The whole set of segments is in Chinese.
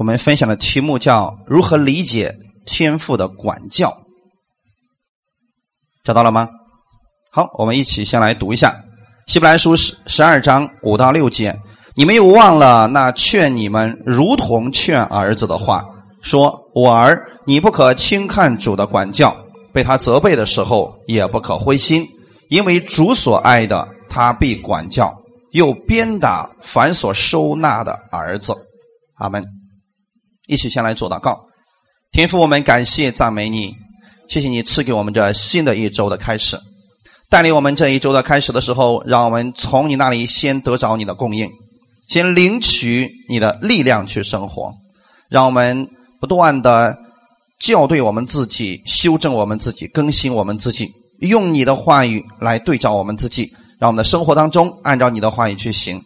我们分享的题目叫“如何理解天赋的管教”，找到了吗？好，我们一起先来读一下《希伯来书》十十二章五到六节。你们又忘了那劝你们如同劝儿子的话，说：“我儿，你不可轻看主的管教，被他责备的时候也不可灰心，因为主所爱的，他必管教，又鞭打凡所收纳的儿子。”阿门。一起先来做祷告，天父，我们感谢赞美你，谢谢你赐给我们这新的一周的开始，带领我们这一周的开始的时候，让我们从你那里先得着你的供应，先领取你的力量去生活，让我们不断的校对我们自己，修正我们自己，更新我们自己，用你的话语来对照我们自己，让我们的生活当中按照你的话语去行，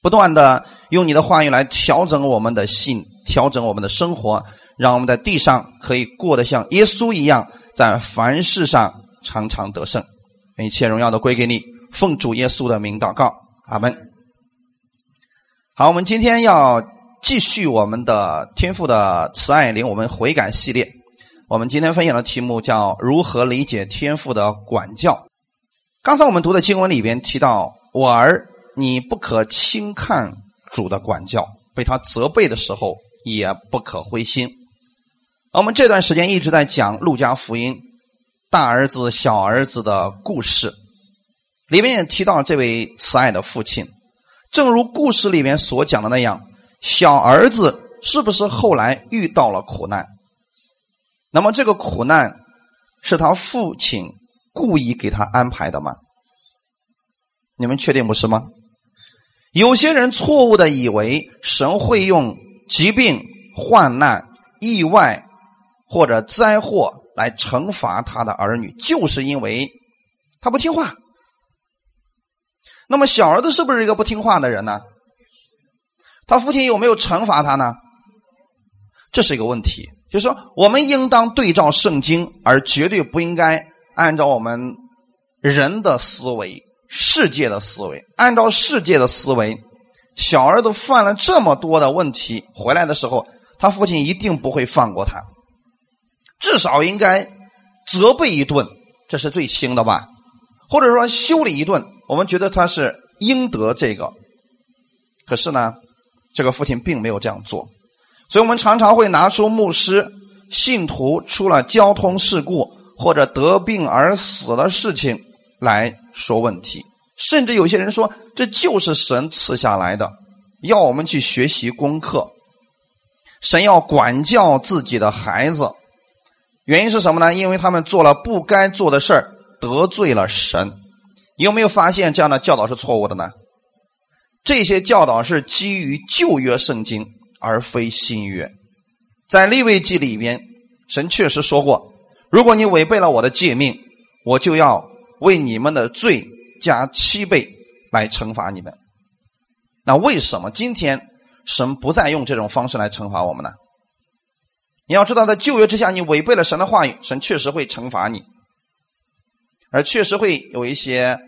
不断的用你的话语来调整我们的信。调整我们的生活，让我们在地上可以过得像耶稣一样，在凡事上常常得胜。一切荣耀都归给你，奉主耶稣的名祷告，阿门。好，我们今天要继续我们的天赋的慈爱领我们悔改系列。我们今天分享的题目叫如何理解天赋的管教。刚才我们读的经文里边提到：“我儿，你不可轻看主的管教，被他责备的时候。”也不可灰心。我们这段时间一直在讲《路加福音》大儿子、小儿子的故事，里面也提到这位慈爱的父亲。正如故事里面所讲的那样，小儿子是不是后来遇到了苦难？那么这个苦难是他父亲故意给他安排的吗？你们确定不是吗？有些人错误的以为神会用。疾病、患难、意外或者灾祸来惩罚他的儿女，就是因为他不听话。那么小儿子是不是一个不听话的人呢？他父亲有没有惩罚他呢？这是一个问题。就是说，我们应当对照圣经，而绝对不应该按照我们人的思维、世界的思维，按照世界的思维。小儿子犯了这么多的问题，回来的时候，他父亲一定不会放过他，至少应该责备一顿，这是最轻的吧？或者说修理一顿，我们觉得他是应得这个。可是呢，这个父亲并没有这样做，所以我们常常会拿出牧师、信徒出了交通事故或者得病而死的事情来说问题。甚至有些人说，这就是神赐下来的，要我们去学习功课。神要管教自己的孩子，原因是什么呢？因为他们做了不该做的事儿，得罪了神。你有没有发现这样的教导是错误的呢？这些教导是基于旧约圣经，而非新约。在利未记里边，神确实说过：如果你违背了我的诫命，我就要为你们的罪。加七倍来惩罚你们，那为什么今天神不再用这种方式来惩罚我们呢？你要知道，在旧约之下，你违背了神的话语，神确实会惩罚你，而确实会有一些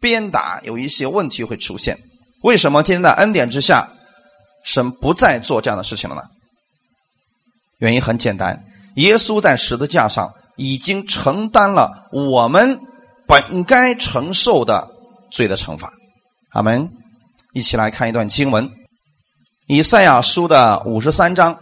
鞭打，有一些问题会出现。为什么今天的恩典之下，神不再做这样的事情了呢？原因很简单，耶稣在十字架上已经承担了我们。本该承受的罪的惩罚，阿门。一起来看一段经文，《以赛亚书》的五十三章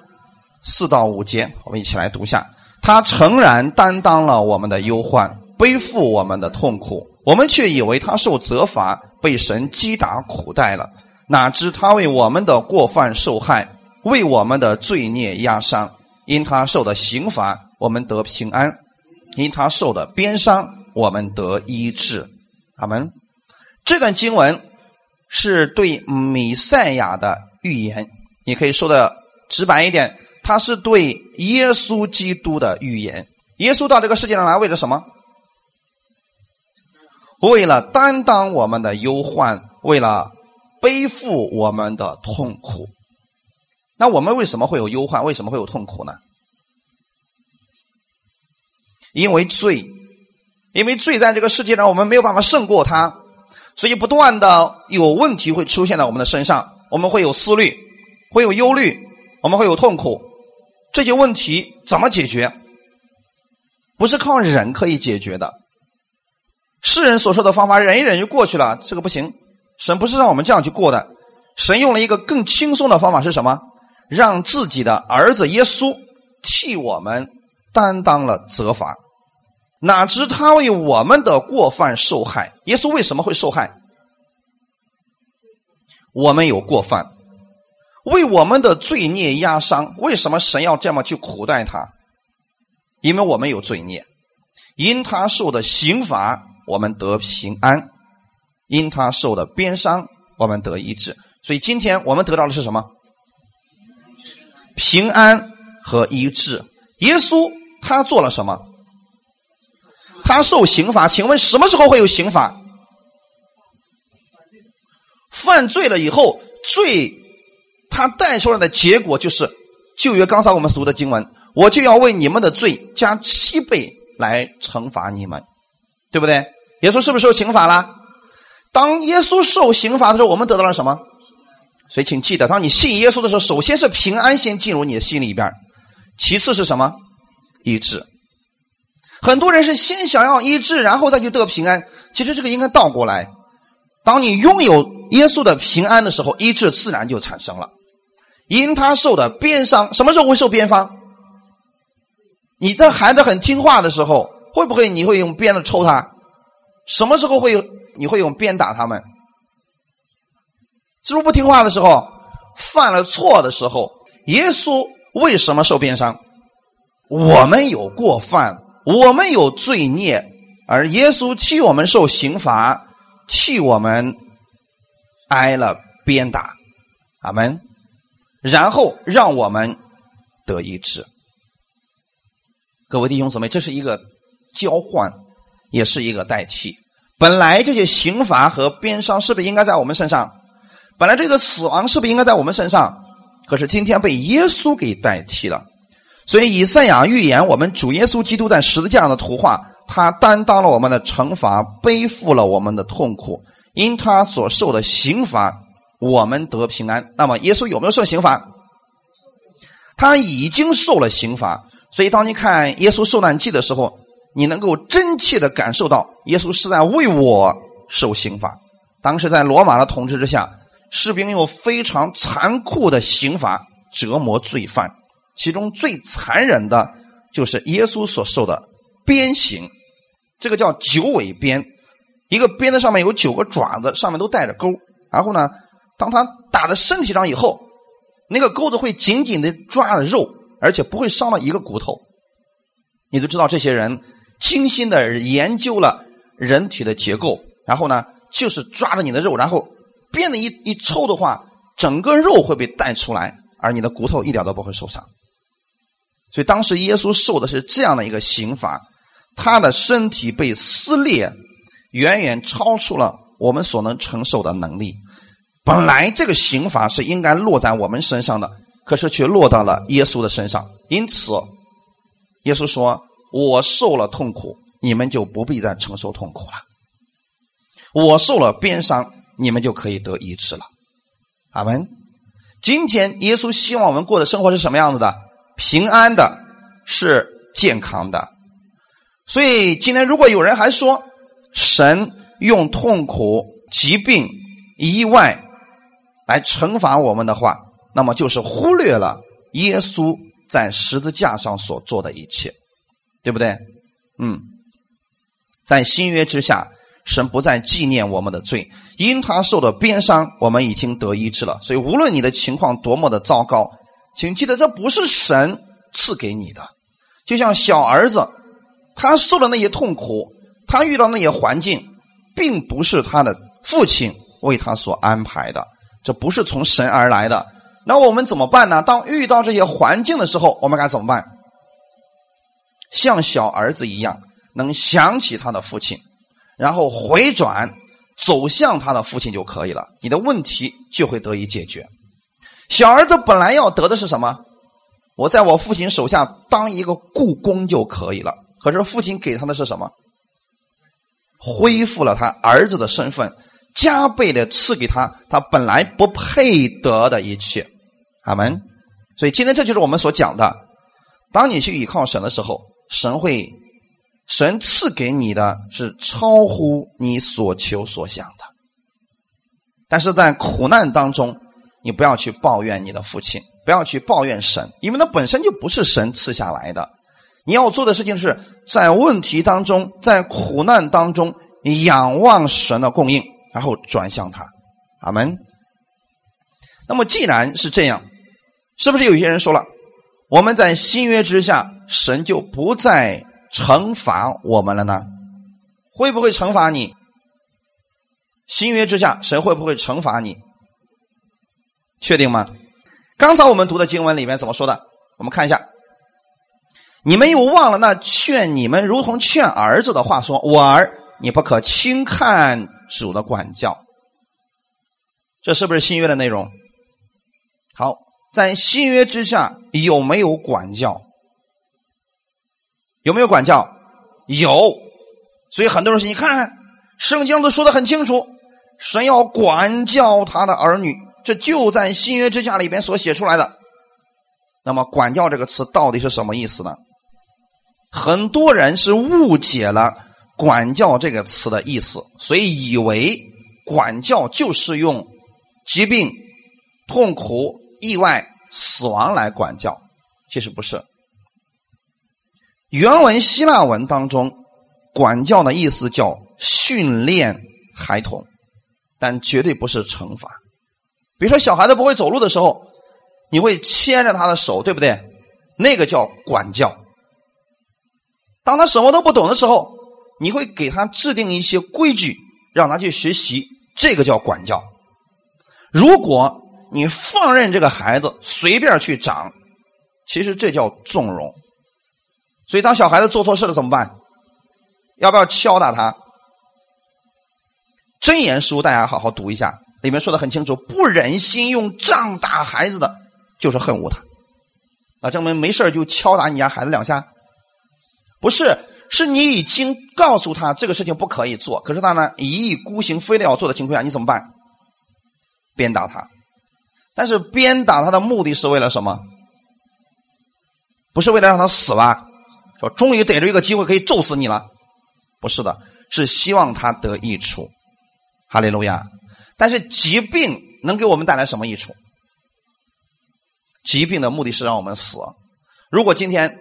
四到五节，我们一起来读下。他诚然担当了我们的忧患，背负我们的痛苦，我们却以为他受责罚，被神击打苦待了。哪知他为我们的过犯受害，为我们的罪孽压伤。因他受的刑罚，我们得平安；因他受的鞭伤。我们得医治，阿门。这段经文是对弥赛亚的预言，你可以说的直白一点，它是对耶稣基督的预言。耶稣到这个世界上来为了什么？为了担当我们的忧患，为了背负我们的痛苦。那我们为什么会有忧患？为什么会有痛苦呢？因为罪。因为罪在这个世界上，我们没有办法胜过它，所以不断的有问题会出现在我们的身上。我们会有思虑，会有忧虑，我们会有痛苦，这些问题怎么解决？不是靠忍可以解决的。世人所说的方法，忍一忍就过去了，这个不行。神不是让我们这样去过的，神用了一个更轻松的方法是什么？让自己的儿子耶稣替我们担当了责罚。哪知他为我们的过犯受害。耶稣为什么会受害？我们有过犯，为我们的罪孽压伤。为什么神要这么去苦待他？因为我们有罪孽，因他受的刑罚，我们得平安；因他受的鞭伤，我们得医治。所以今天我们得到的是什么？平安和医治。耶稣他做了什么？他受刑罚。请问什么时候会有刑罚？犯罪了以后，罪他带出来的结果就是旧约刚才我们读的经文。我就要为你们的罪加七倍来惩罚你们，对不对？耶稣是不是受刑罚了？当耶稣受刑罚的时候，我们得到了什么？所以请记得，当你信耶稣的时候，首先是平安先进入你的心里边，其次是什么？医治。很多人是先想要医治，然后再去得平安。其实这个应该倒过来。当你拥有耶稣的平安的时候，医治自然就产生了。因他受的鞭伤，什么时候会受鞭伤？你的孩子很听话的时候，会不会你会用鞭子抽他？什么时候会你会用鞭打他们？是不是不听话的时候，犯了错的时候？耶稣为什么受鞭伤？我们有过犯，我们有罪孽，而耶稣替我们受刑罚，替我们挨了鞭打，阿门。然后让我们得医治。各位弟兄姊妹，这是一个交换，也是一个代替。本来这些刑罚和鞭伤是不是应该在我们身上？本来这个死亡是不是应该在我们身上？可是今天被耶稣给代替了。所以以赛亚预言我们主耶稣基督在十字架上的图画，他担当了我们的惩罚，背负了我们的痛苦，因他所受的刑罚，我们得平安。那么耶稣有没有受刑罚？他已经受了刑罚。所以，当你看耶稣受难记的时候，你能够真切的感受到，耶稣是在为我受刑罚。当时在罗马的统治之下，士兵用非常残酷的刑罚折磨罪犯，其中最残忍的就是耶稣所受的鞭刑。这个叫九尾鞭，一个鞭子上面有九个爪子，上面都带着钩。然后呢，当他打在身体上以后，那个钩子会紧紧的抓着肉。而且不会伤到一个骨头，你都知道这些人精心的研究了人体的结构，然后呢，就是抓着你的肉，然后鞭子一一抽的话，整个肉会被带出来，而你的骨头一点都不会受伤。所以当时耶稣受的是这样的一个刑罚，他的身体被撕裂，远远超出了我们所能承受的能力。本来这个刑罚是应该落在我们身上的。可是却落到了耶稣的身上，因此，耶稣说：“我受了痛苦，你们就不必再承受痛苦了。我受了鞭伤，你们就可以得医治了。”阿门。今天耶稣希望我们过的生活是什么样子的？平安的，是健康的。所以今天如果有人还说神用痛苦、疾病、意外来惩罚我们的话，那么就是忽略了耶稣在十字架上所做的一切，对不对？嗯，在新约之下，神不再纪念我们的罪，因他受的鞭伤，我们已经得医治了。所以，无论你的情况多么的糟糕，请记得，这不是神赐给你的。就像小儿子，他受的那些痛苦，他遇到那些环境，并不是他的父亲为他所安排的，这不是从神而来的。那我们怎么办呢？当遇到这些环境的时候，我们该怎么办？像小儿子一样，能想起他的父亲，然后回转走向他的父亲就可以了。你的问题就会得以解决。小儿子本来要得的是什么？我在我父亲手下当一个故宫就可以了。可是父亲给他的是什么？恢复了他儿子的身份。加倍的赐给他他本来不配得的一切，阿门。所以今天这就是我们所讲的：当你去倚靠神的时候，神会，神赐给你的是超乎你所求所想的。但是在苦难当中，你不要去抱怨你的父亲，不要去抱怨神，因为那本身就不是神赐下来的。你要做的事情是在问题当中，在苦难当中仰望神的供应，然后转向他。阿门。那么既然是这样，是不是有些人说了，我们在新约之下，神就不再惩罚我们了呢？会不会惩罚你？新约之下，神会不会惩罚你？确定吗？刚才我们读的经文里面怎么说的？我们看一下。你们又忘了那劝你们如同劝儿子的话，说：“我儿，你不可轻看主的管教。”这是不是新约的内容？好，在新约之下有没有管教？有没有管教？有。所以很多人说：“你看，圣经都说的很清楚，神要管教他的儿女。”这就在新约之下里边所写出来的。那么“管教”这个词到底是什么意思呢？很多人是误解了“管教”这个词的意思，所以以为管教就是用疾病、痛苦、意外、死亡来管教。其实不是。原文希腊文当中，“管教”的意思叫训练孩童，但绝对不是惩罚。比如说，小孩子不会走路的时候，你会牵着他的手，对不对？那个叫管教。当他什么都不懂的时候，你会给他制定一些规矩，让他去学习，这个叫管教。如果你放任这个孩子随便去长，其实这叫纵容。所以，当小孩子做错事了怎么办？要不要敲打他？真言书大家好好读一下，里面说的很清楚：不忍心用杖打孩子的，就是恨恶他。啊，证明没事就敲打你家孩子两下。不是，是你已经告诉他这个事情不可以做，可是他呢一意孤行，非得要做的情况下，你怎么办？鞭打他，但是鞭打他的目的是为了什么？不是为了让他死吧？说终于逮着一个机会可以揍死你了？不是的，是希望他得益处。哈利路亚！但是疾病能给我们带来什么益处？疾病的目的是让我们死。如果今天。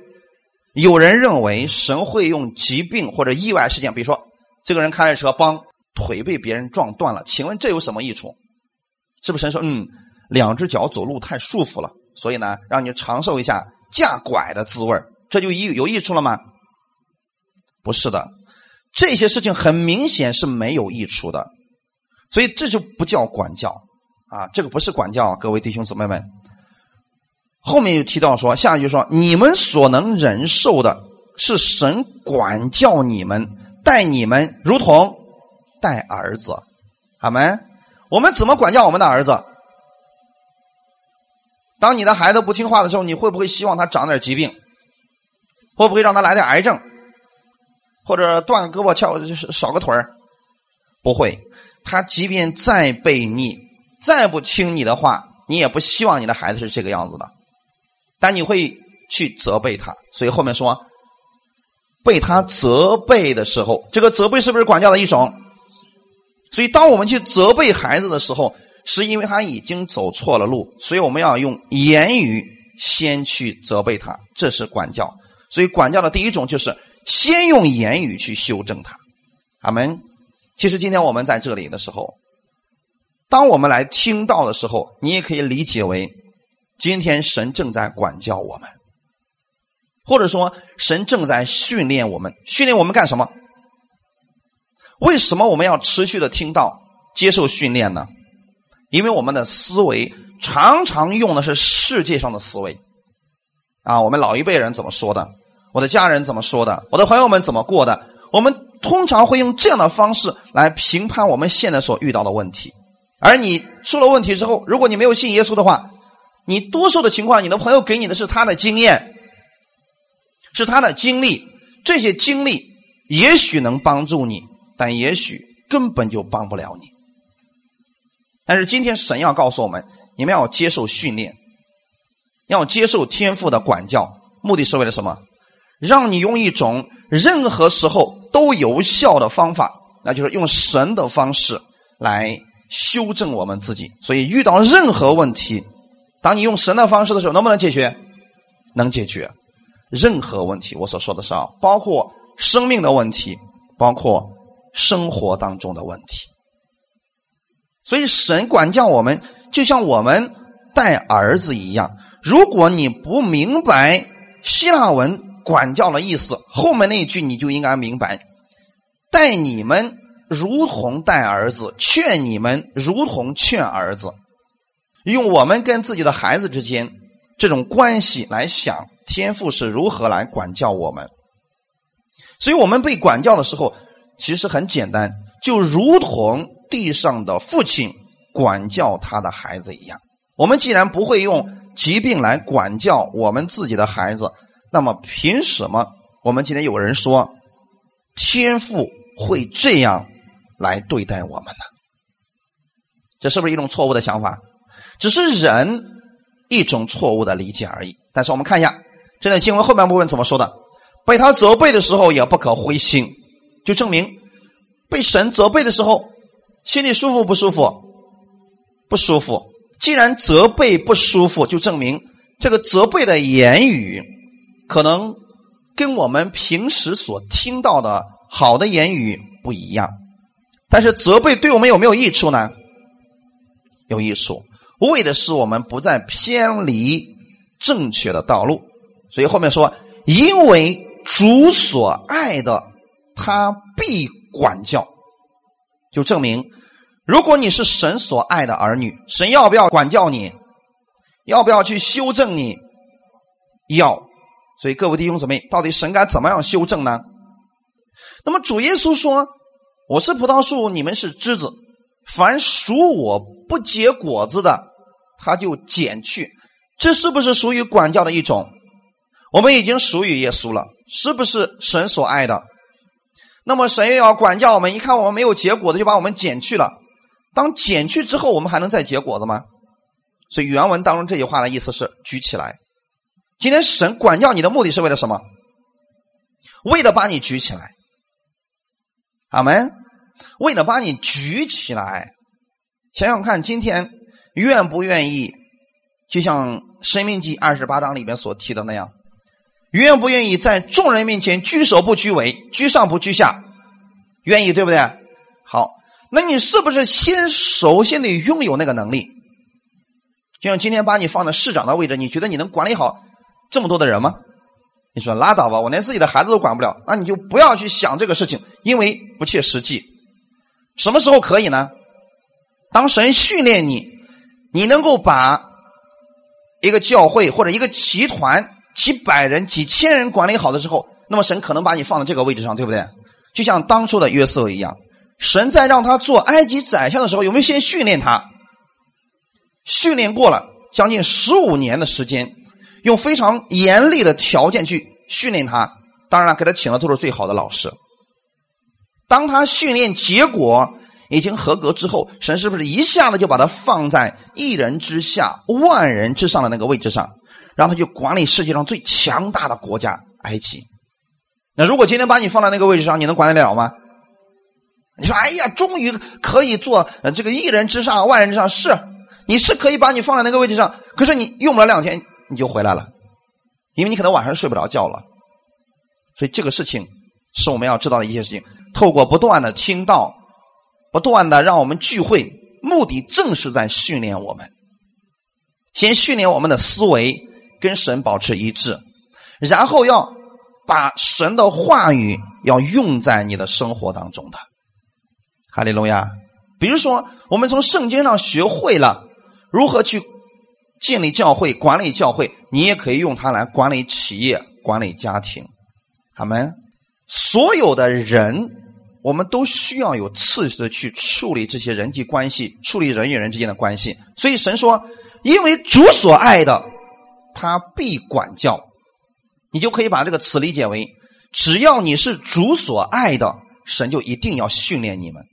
有人认为神会用疾病或者意外事件，比如说这个人开着车，帮腿被别人撞断了，请问这有什么益处？是不是神说，嗯，两只脚走路太舒服了，所以呢，让你尝受一下架拐的滋味这就有有益处了吗？不是的，这些事情很明显是没有益处的，所以这就不叫管教啊，这个不是管教，各位弟兄姊妹们。后面又提到说，下一句说：“你们所能忍受的，是神管教你们，待你们如同待儿子。”阿门。我们怎么管教我们的儿子？当你的孩子不听话的时候，你会不会希望他长点疾病？会不会让他来点癌症？或者断胳膊、翘少个腿儿？不会。他即便再悖逆，再不听你的话，你也不希望你的孩子是这个样子的。但你会去责备他，所以后面说被他责备的时候，这个责备是不是管教的一种？所以当我们去责备孩子的时候，是因为他已经走错了路，所以我们要用言语先去责备他，这是管教。所以管教的第一种就是先用言语去修正他。阿门。其实今天我们在这里的时候，当我们来听到的时候，你也可以理解为。今天神正在管教我们，或者说神正在训练我们，训练我们干什么？为什么我们要持续的听到、接受训练呢？因为我们的思维常常用的是世界上的思维啊，我们老一辈人怎么说的？我的家人怎么说的？我的朋友们怎么过的？我们通常会用这样的方式来评判我们现在所遇到的问题。而你出了问题之后，如果你没有信耶稣的话，你多数的情况，你的朋友给你的是他的经验，是他的经历，这些经历也许能帮助你，但也许根本就帮不了你。但是今天神要告诉我们，你们要接受训练，要接受天赋的管教，目的是为了什么？让你用一种任何时候都有效的方法，那就是用神的方式来修正我们自己。所以遇到任何问题，当你用神的方式的时候，能不能解决？能解决任何问题。我所说的是啊，包括生命的问题，包括生活当中的问题。所以神管教我们，就像我们带儿子一样。如果你不明白希腊文管教的意思，后面那一句你就应该明白：待你们如同待儿子，劝你们如同劝儿子。用我们跟自己的孩子之间这种关系来想，天父是如何来管教我们。所以我们被管教的时候，其实很简单，就如同。地上的父亲管教他的孩子一样，我们既然不会用疾病来管教我们自己的孩子，那么凭什么我们今天有人说天父会这样来对待我们呢？这是不是一种错误的想法？只是人一种错误的理解而已。但是我们看一下这段经文后半部分怎么说的：被他责备的时候也不可灰心，就证明被神责备的时候。心里舒服不舒服？不舒服。既然责备不舒服，就证明这个责备的言语可能跟我们平时所听到的好的言语不一样。但是责备对我们有没有益处呢？有益处，为的是我们不再偏离正确的道路。所以后面说，因为主所爱的，他必管教，就证明。如果你是神所爱的儿女，神要不要管教你？要不要去修正你？要。所以各位弟兄姊妹，到底神该怎么样修正呢？那么主耶稣说：“我是葡萄树，你们是枝子。凡属我不结果子的，他就剪去。”这是不是属于管教的一种？我们已经属于耶稣了，是不是神所爱的？那么神又要管教我们，一看我们没有结果的，就把我们剪去了。当剪去之后，我们还能再结果子吗？所以原文当中这句话的意思是举起来。今天神管教你的目的是为了什么？为了把你举起来。阿门。为了把你举起来。想想看，今天愿不愿意？就像《生命记》二十八章里面所提的那样，愿不愿意在众人面前居首不居尾，居上不居下？愿意，对不对？好。那你是不是先首先得拥有那个能力？就像今天把你放在市长的位置，你觉得你能管理好这么多的人吗？你说拉倒吧，我连自己的孩子都管不了，那你就不要去想这个事情，因为不切实际。什么时候可以呢？当神训练你，你能够把一个教会或者一个集团几百人、几千人管理好的时候，那么神可能把你放在这个位置上，对不对？就像当初的约瑟一样。神在让他做埃及宰相的时候，有没有先训练他？训练过了将近十五年的时间，用非常严厉的条件去训练他。当然了，给他请的都是最好的老师。当他训练结果已经合格之后，神是不是一下子就把他放在一人之下、万人之上的那个位置上，让他去管理世界上最强大的国家埃及？那如果今天把你放在那个位置上，你能管得了吗？你说：“哎呀，终于可以做这个一人之上、万人之上。是，你是可以把你放在那个位置上，可是你用不了两天你就回来了，因为你可能晚上睡不着觉了。所以这个事情是我们要知道的一些事情。透过不断的听到，不断的让我们聚会，目的正是在训练我们，先训练我们的思维跟神保持一致，然后要把神的话语要用在你的生活当中的。”哈利路亚！比如说，我们从圣经上学会了如何去建立教会、管理教会，你也可以用它来管理企业、管理家庭。他们所有的人，我们都需要有次序的去处理这些人际关系，处理人与人之间的关系。所以神说：“因为主所爱的，他必管教。”你就可以把这个词理解为：只要你是主所爱的，神就一定要训练你们。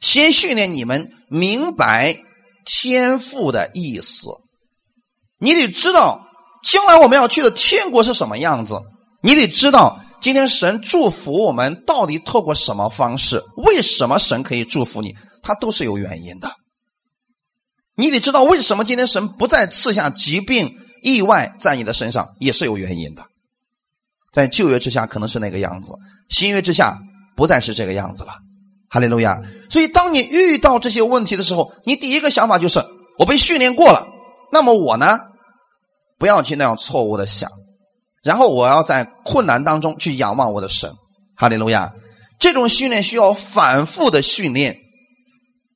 先训练你们明白天赋的意思，你得知道将来我们要去的天国是什么样子？你得知道，今天神祝福我们到底透过什么方式？为什么神可以祝福你？他都是有原因的。你得知道，为什么今天神不再赐下疾病、意外在你的身上，也是有原因的。在旧约之下可能是那个样子，新约之下不再是这个样子了。哈利路亚！所以，当你遇到这些问题的时候，你第一个想法就是：我被训练过了，那么我呢？不要去那样错误的想，然后我要在困难当中去仰望我的神，哈利路亚！这种训练需要反复的训练，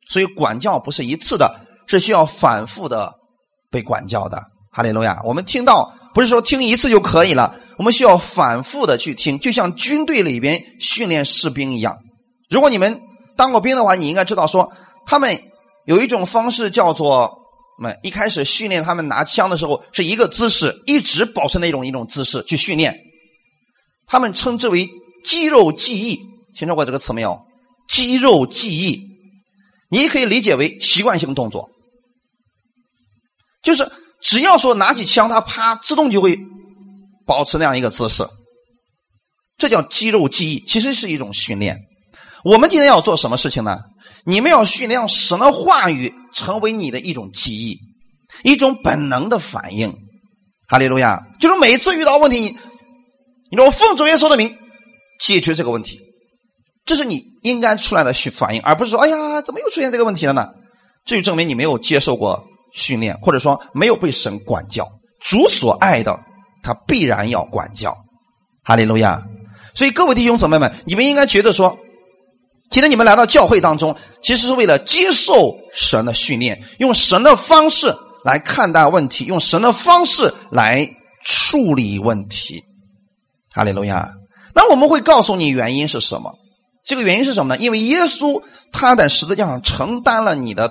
所以管教不是一次的，是需要反复的被管教的，哈利路亚！我们听到不是说听一次就可以了，我们需要反复的去听，就像军队里边训练士兵一样。如果你们当过兵的话，你应该知道说，他们有一种方式叫做。们一开始训练他们拿枪的时候是一个姿势，一直保持那种一种姿势去训练，他们称之为肌肉记忆，听说过这个词没有？肌肉记忆，你可以理解为习惯性动作，就是只要说拿起枪，他啪自动就会保持那样一个姿势，这叫肌肉记忆，其实是一种训练。我们今天要做什么事情呢？你们要训练神的话语成为你的一种记忆，一种本能的反应。哈利路亚！就是每次遇到问题，你你说我奉主耶稣的名解决这个问题，这是你应该出来的反应，而不是说哎呀，怎么又出现这个问题了呢？这就证明你没有接受过训练，或者说没有被神管教。主所爱的，他必然要管教。哈利路亚！所以各位弟兄姊妹们，你们应该觉得说。今天你们来到教会当中，其实是为了接受神的训练，用神的方式来看待问题，用神的方式来处理问题。哈利路亚！那我们会告诉你原因是什么？这个原因是什么呢？因为耶稣他在十字架上承担了你的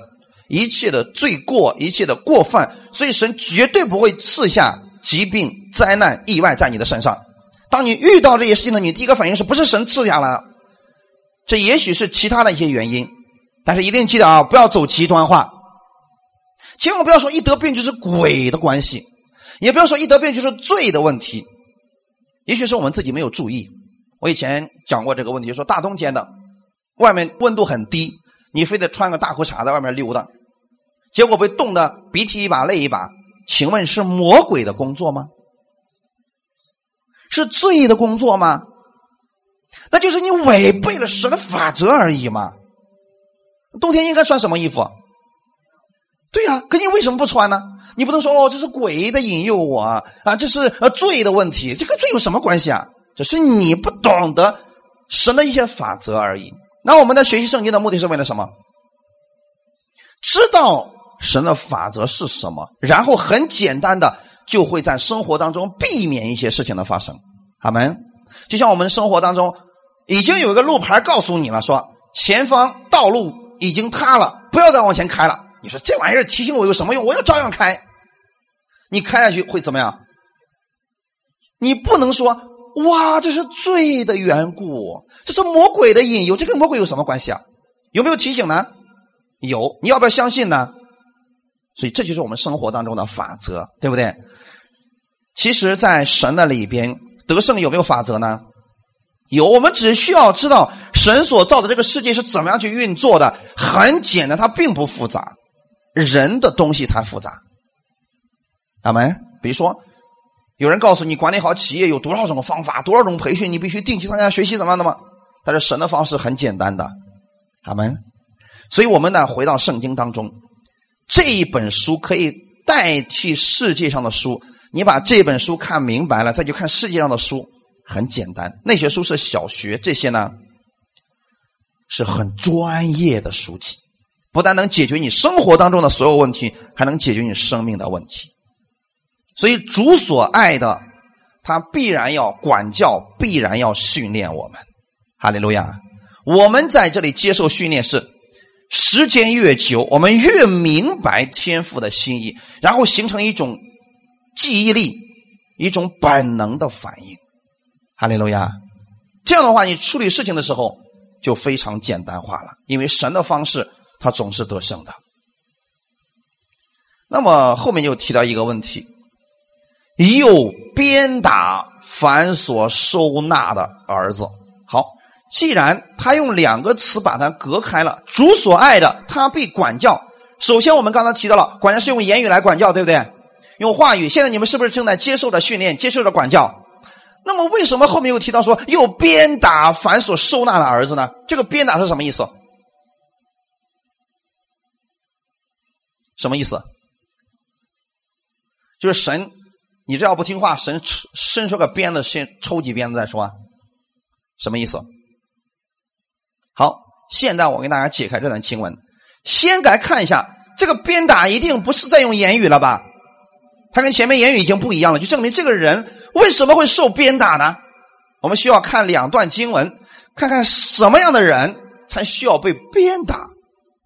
一切的罪过、一切的过犯，所以神绝对不会赐下疾病、灾难、意外在你的身上。当你遇到这些事情呢，你第一个反应是不是神赐下了？这也许是其他的一些原因，但是一定记得啊，不要走极端化。千万不要说一得病就是鬼的关系，也不要说一得病就是罪的问题。也许是我们自己没有注意。我以前讲过这个问题，说大冬天的，外面温度很低，你非得穿个大裤衩在外面溜达，结果被冻得鼻涕一把泪一把。请问是魔鬼的工作吗？是罪的工作吗？那就是你违背了神的法则而已嘛。冬天应该穿什么衣服？对呀，可你为什么不穿呢？你不能说哦，这是鬼的引诱我啊，这是呃罪的问题，这跟罪有什么关系啊？这是你不懂得神的一些法则而已。那我们的学习圣经的目的是为了什么？知道神的法则是什么，然后很简单的就会在生活当中避免一些事情的发生。阿门。就像我们生活当中。已经有一个路牌告诉你了，说前方道路已经塌了，不要再往前开了。你说这玩意儿提醒我有什么用？我要照样开。你开下去会怎么样？你不能说哇，这是罪的缘故，这是魔鬼的引诱，这跟魔鬼有什么关系啊？有没有提醒呢？有，你要不要相信呢？所以这就是我们生活当中的法则，对不对？其实，在神的里边得胜有没有法则呢？有，我们只需要知道神所造的这个世界是怎么样去运作的，很简单，它并不复杂，人的东西才复杂。阿门。比如说，有人告诉你管理好企业有多少种方法，多少种培训，你必须定期参加学习，怎么样的吗？但是神的方式很简单的，阿门。所以我们呢，回到圣经当中，这一本书可以代替世界上的书。你把这本书看明白了，再去看世界上的书。很简单，那些书是小学，这些呢是很专业的书籍，不但能解决你生活当中的所有问题，还能解决你生命的问题。所以主所爱的，他必然要管教，必然要训练我们。哈利路亚！我们在这里接受训练是时间越久，我们越明白天赋的心意，然后形成一种记忆力，一种本能的反应。哈利路亚，这样的话，你处理事情的时候就非常简单化了，因为神的方式他总是得胜的。那么后面又提到一个问题：又鞭打凡所收纳的儿子。好，既然他用两个词把它隔开了，主所爱的，他被管教。首先，我们刚才提到了，管教是用言语来管教，对不对？用话语。现在你们是不是正在接受着训练，接受着管教？那么，为什么后面又提到说又鞭打凡所收纳的儿子呢？这个鞭打是什么意思？什么意思？就是神，你这要不听话，神伸出个鞭子，先抽几鞭子再说。啊什么意思？好，现在我给大家解开这段经文。先来看一下，这个鞭打一定不是在用言语了吧？他跟前面言语已经不一样了，就证明这个人为什么会受鞭打呢？我们需要看两段经文，看看什么样的人才需要被鞭打。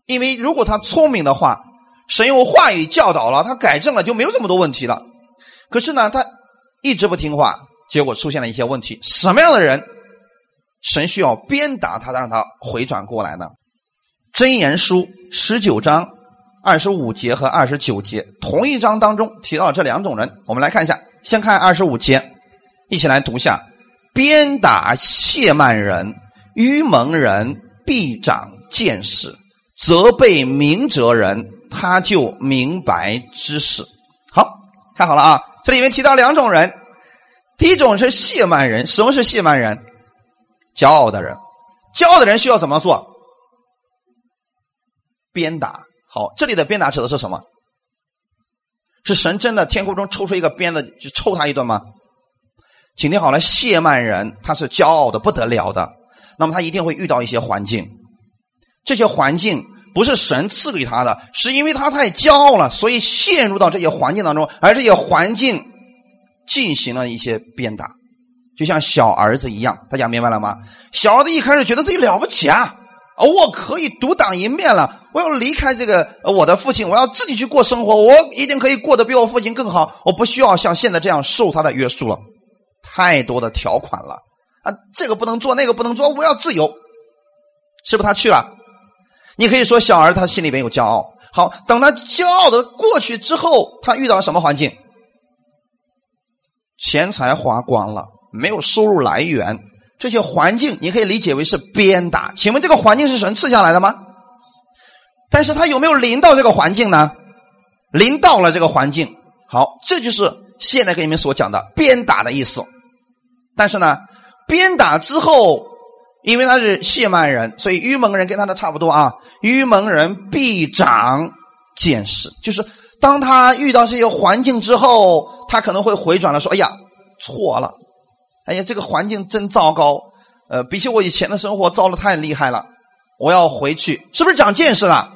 因为如果他聪明的话，神用话语教导了他，改正了，就没有这么多问题了。可是呢，他一直不听话，结果出现了一些问题。什么样的人神需要鞭打他，让他回转过来呢？箴言书十九章二十五节和二十九节，同一章当中提到这两种人。我们来看一下，先看二十五节，一起来读一下：鞭打谢曼人，愚蒙人必长见识；责备明哲人，他就明白知识。好，看好了啊！这里面提到两种人，第一种是谢曼人。什么是谢曼人？骄傲的人。骄傲的人需要怎么做？鞭打好，这里的鞭打指的是什么？是神真的天空中抽出一个鞭子去抽他一顿吗？请听好了，谢曼人他是骄傲的不得了的，那么他一定会遇到一些环境，这些环境不是神赐给他的，是因为他太骄傲了，所以陷入到这些环境当中，而这些环境进行了一些鞭打，就像小儿子一样，大家明白了吗？小儿子一开始觉得自己了不起啊。我可以独当一面了，我要离开这个我的父亲，我要自己去过生活，我一定可以过得比我父亲更好，我不需要像现在这样受他的约束了，太多的条款了啊，这个不能做，那个不能做，我要自由，是不是他去了？你可以说小儿他心里边有骄傲，好，等他骄傲的过去之后，他遇到什么环境？钱财花光了，没有收入来源。这些环境你可以理解为是鞭打，请问这个环境是神赐下来的吗？但是他有没有临到这个环境呢？临到了这个环境，好，这就是现在给你们所讲的鞭打的意思。但是呢，鞭打之后，因为他是谢曼人，所以愚蒙人跟他的差不多啊。愚蒙人必长见识，就是当他遇到这些环境之后，他可能会回转了，说：“哎呀，错了。”哎呀，这个环境真糟糕，呃，比起我以前的生活糟的太厉害了。我要回去，是不是长见识了？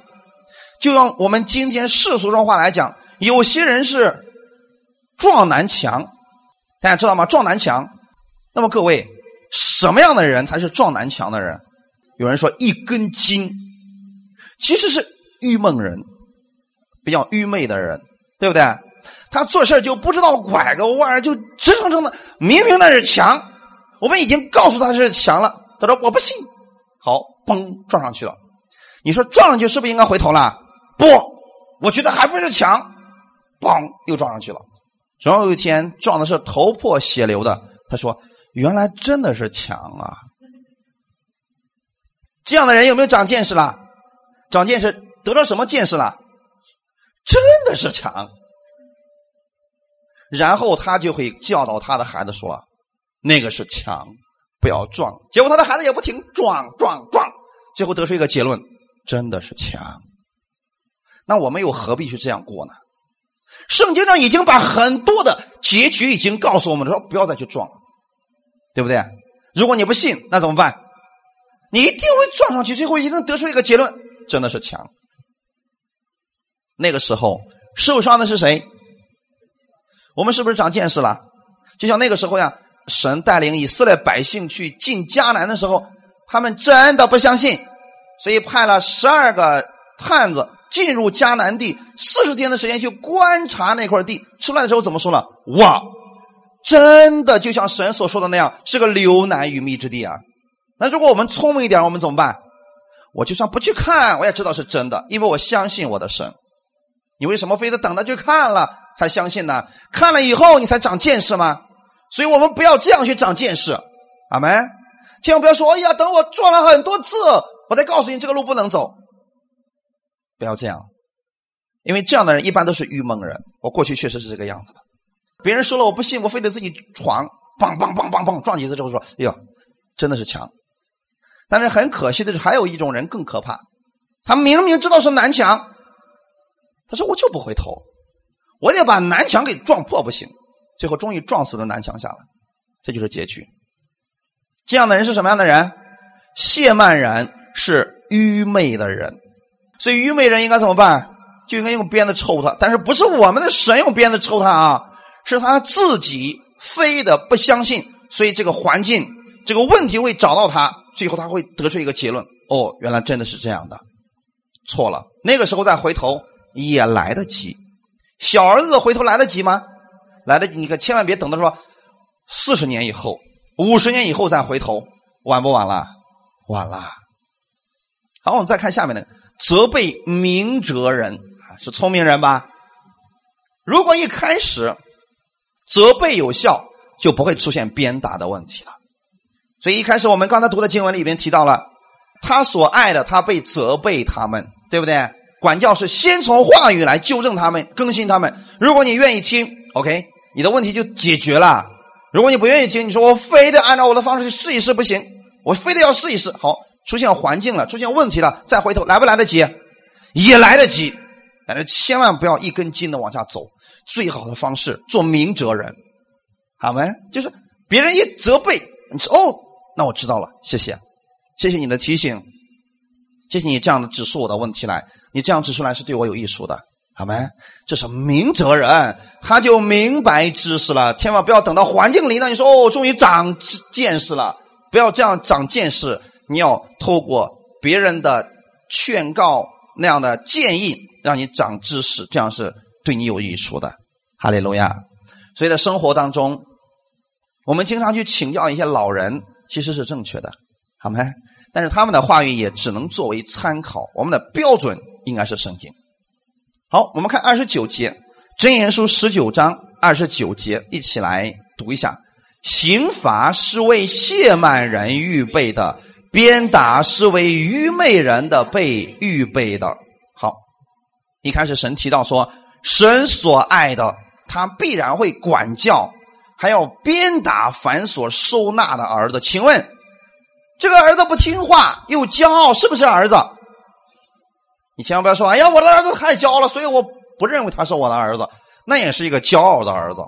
就用我们今天世俗中话来讲，有些人是撞南墙，大家知道吗？撞南墙。那么各位，什么样的人才是撞南墙的人？有人说一根筋，其实是愚蒙人，比较愚昧的人，对不对？他做事就不知道拐个弯就直撑撑的。明明那是墙，我们已经告诉他是墙了。他说我不信。好，嘣，撞上去了。你说撞上去是不是应该回头了？不，我觉得还不是墙。嘣，又撞上去了。总有一天撞的是头破血流的。他说：“原来真的是墙啊！”这样的人有没有长见识了？长见识得到什么见识了？真的是墙。然后他就会教导他的孩子说：“那个是墙，不要撞。”结果他的孩子也不停，撞撞撞，最后得出一个结论：真的是墙。那我们又何必去这样过呢？圣经上已经把很多的结局已经告诉我们了说：不要再去撞了，对不对？如果你不信，那怎么办？你一定会撞上去，最后一定得出一个结论：真的是墙。那个时候受伤的是谁？我们是不是长见识了？就像那个时候呀，神带领以色列百姓去进迦南的时候，他们真的不相信，所以派了十二个探子进入迦南地，四十天的时间去观察那块地。出来的时候怎么说呢？哇，真的就像神所说的那样，是个流奶与蜜之地啊！那如果我们聪明一点，我们怎么办？我就算不去看，我也知道是真的，因为我相信我的神。你为什么非得等他去看了？才相信呢？看了以后你才长见识吗？所以我们不要这样去长见识，阿门。千万不要说，哎呀，等我撞了很多次，我再告诉你这个路不能走。不要这样，因为这样的人一般都是愚蒙人。我过去确实是这个样子的。别人说了我不信，我非得自己闯，棒棒棒棒棒撞几次之后说，哎呦，真的是强。但是很可惜的是，还有一种人更可怕。他明明知道是南墙，他说我就不回头，我得把南墙给撞破不行。最后终于撞死了南墙下来，这就是结局。这样的人是什么样的人？谢曼人是愚昧的人，所以愚昧人应该怎么办？就应该用鞭子抽他。但是不是我们的神用鞭子抽他啊？是他自己非得不相信，所以这个环境、这个问题会找到他，最后他会得出一个结论：哦，原来真的是这样的。错了，那个时候再回头也来得及。小儿子回头来得及吗？来得及。你可千万别等到说四十年以后、五十年以后再回头，晚不晚了？晚了。好，我们再看下面的，责备明哲人，是聪明人吧？如果一开始责备有效，就不会出现鞭打的问题了。所以一开始我们刚才读的经文里边提到了，他所爱的，他被责备他们。对不对？管教是先从话语来纠正他们、更新他们。如果你愿意听，OK，你的问题就解决了。如果你不愿意听，你说我非得按照我的方式去试一试，不行，我非得要试一试。好，出现环境了，出现问题了，再回头来不来得及？也来得及。但是千万不要一根筋的往下走。最好的方式做明哲人，好没？就是别人一责备，你说哦，那我知道了，谢谢，谢谢你的提醒。谢谢你这样的指出我的问题来，你这样指出来是对我有益处的，好没？这是明哲人，他就明白知识了。千万不要等到环境里呢，你说哦，终于长见识了，不要这样长见识。你要透过别人的劝告那样的建议，让你长知识，这样是对你有益处的。哈利路亚。所以在生活当中，我们经常去请教一些老人，其实是正确的，好没？但是他们的话语也只能作为参考，我们的标准应该是圣经。好，我们看二十九节《真言书》十九章二十九节，一起来读一下：刑罚是为亵慢人预备的，鞭打是为愚昧人的被预备的。好，一开始神提到说，神所爱的，他必然会管教，还要鞭打凡所收纳的儿子。请问？这个儿子不听话又骄傲，是不是儿子？你千万不要说：“哎呀，我的儿子太骄傲了，所以我不认为他是我的儿子。”那也是一个骄傲的儿子。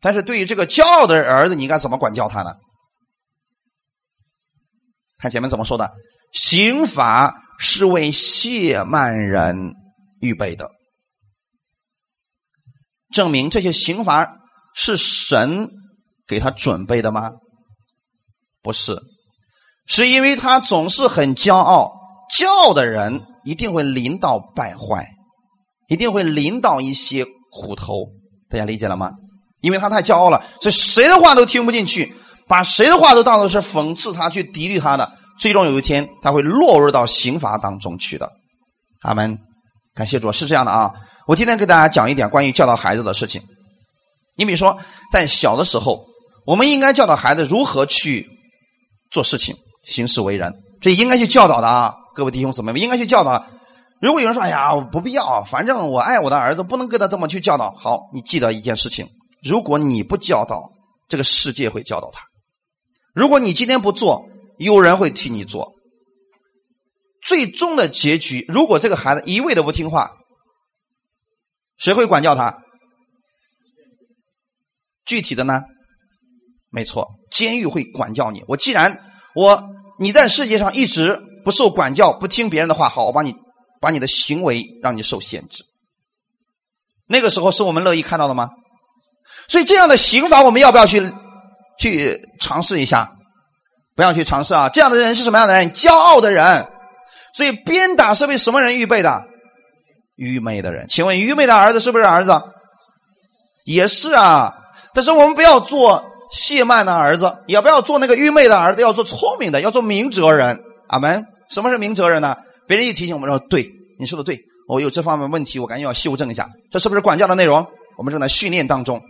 但是对于这个骄傲的儿子，你应该怎么管教他呢？看前面怎么说的：“刑罚是为谢曼人预备的，证明这些刑罚是神给他准备的吗？不是。”是因为他总是很骄傲，骄傲的人一定会临到败坏，一定会临到一些苦头。大家理解了吗？因为他太骄傲了，所以谁的话都听不进去，把谁的话都当做是讽刺他、去敌对他的。最终有一天，他会落入到刑罚当中去的。阿门。感谢主，是这样的啊。我今天给大家讲一点关于教导孩子的事情。你比如说，在小的时候，我们应该教导孩子如何去做事情。行事为人，这应该去教导的啊！各位弟兄姊妹们，应该去教导。如果有人说：“哎呀，不必要，反正我爱我的儿子，不能跟他这么去教导。”好，你记得一件事情：如果你不教导，这个世界会教导他；如果你今天不做，有人会替你做。最终的结局，如果这个孩子一味的不听话，谁会管教他？具体的呢？没错，监狱会管教你。我既然我。你在世界上一直不受管教，不听别人的话，好，我把你把你的行为让你受限制。那个时候是我们乐意看到的吗？所以这样的刑罚，我们要不要去去尝试一下？不要去尝试啊！这样的人是什么样的人？骄傲的人。所以鞭打是为什么人预备的？愚昧的人。请问愚昧的儿子是不是儿子？也是啊。但是我们不要做。谢曼的儿子也不要做那个愚昧的儿子，要做聪明的，要做明哲人。阿门。什么是明哲人呢？别人一提醒我们说：“对，你说的对，我有这方面问题，我赶紧要修正一下。这是不是管教的内容？我们正在训练当中。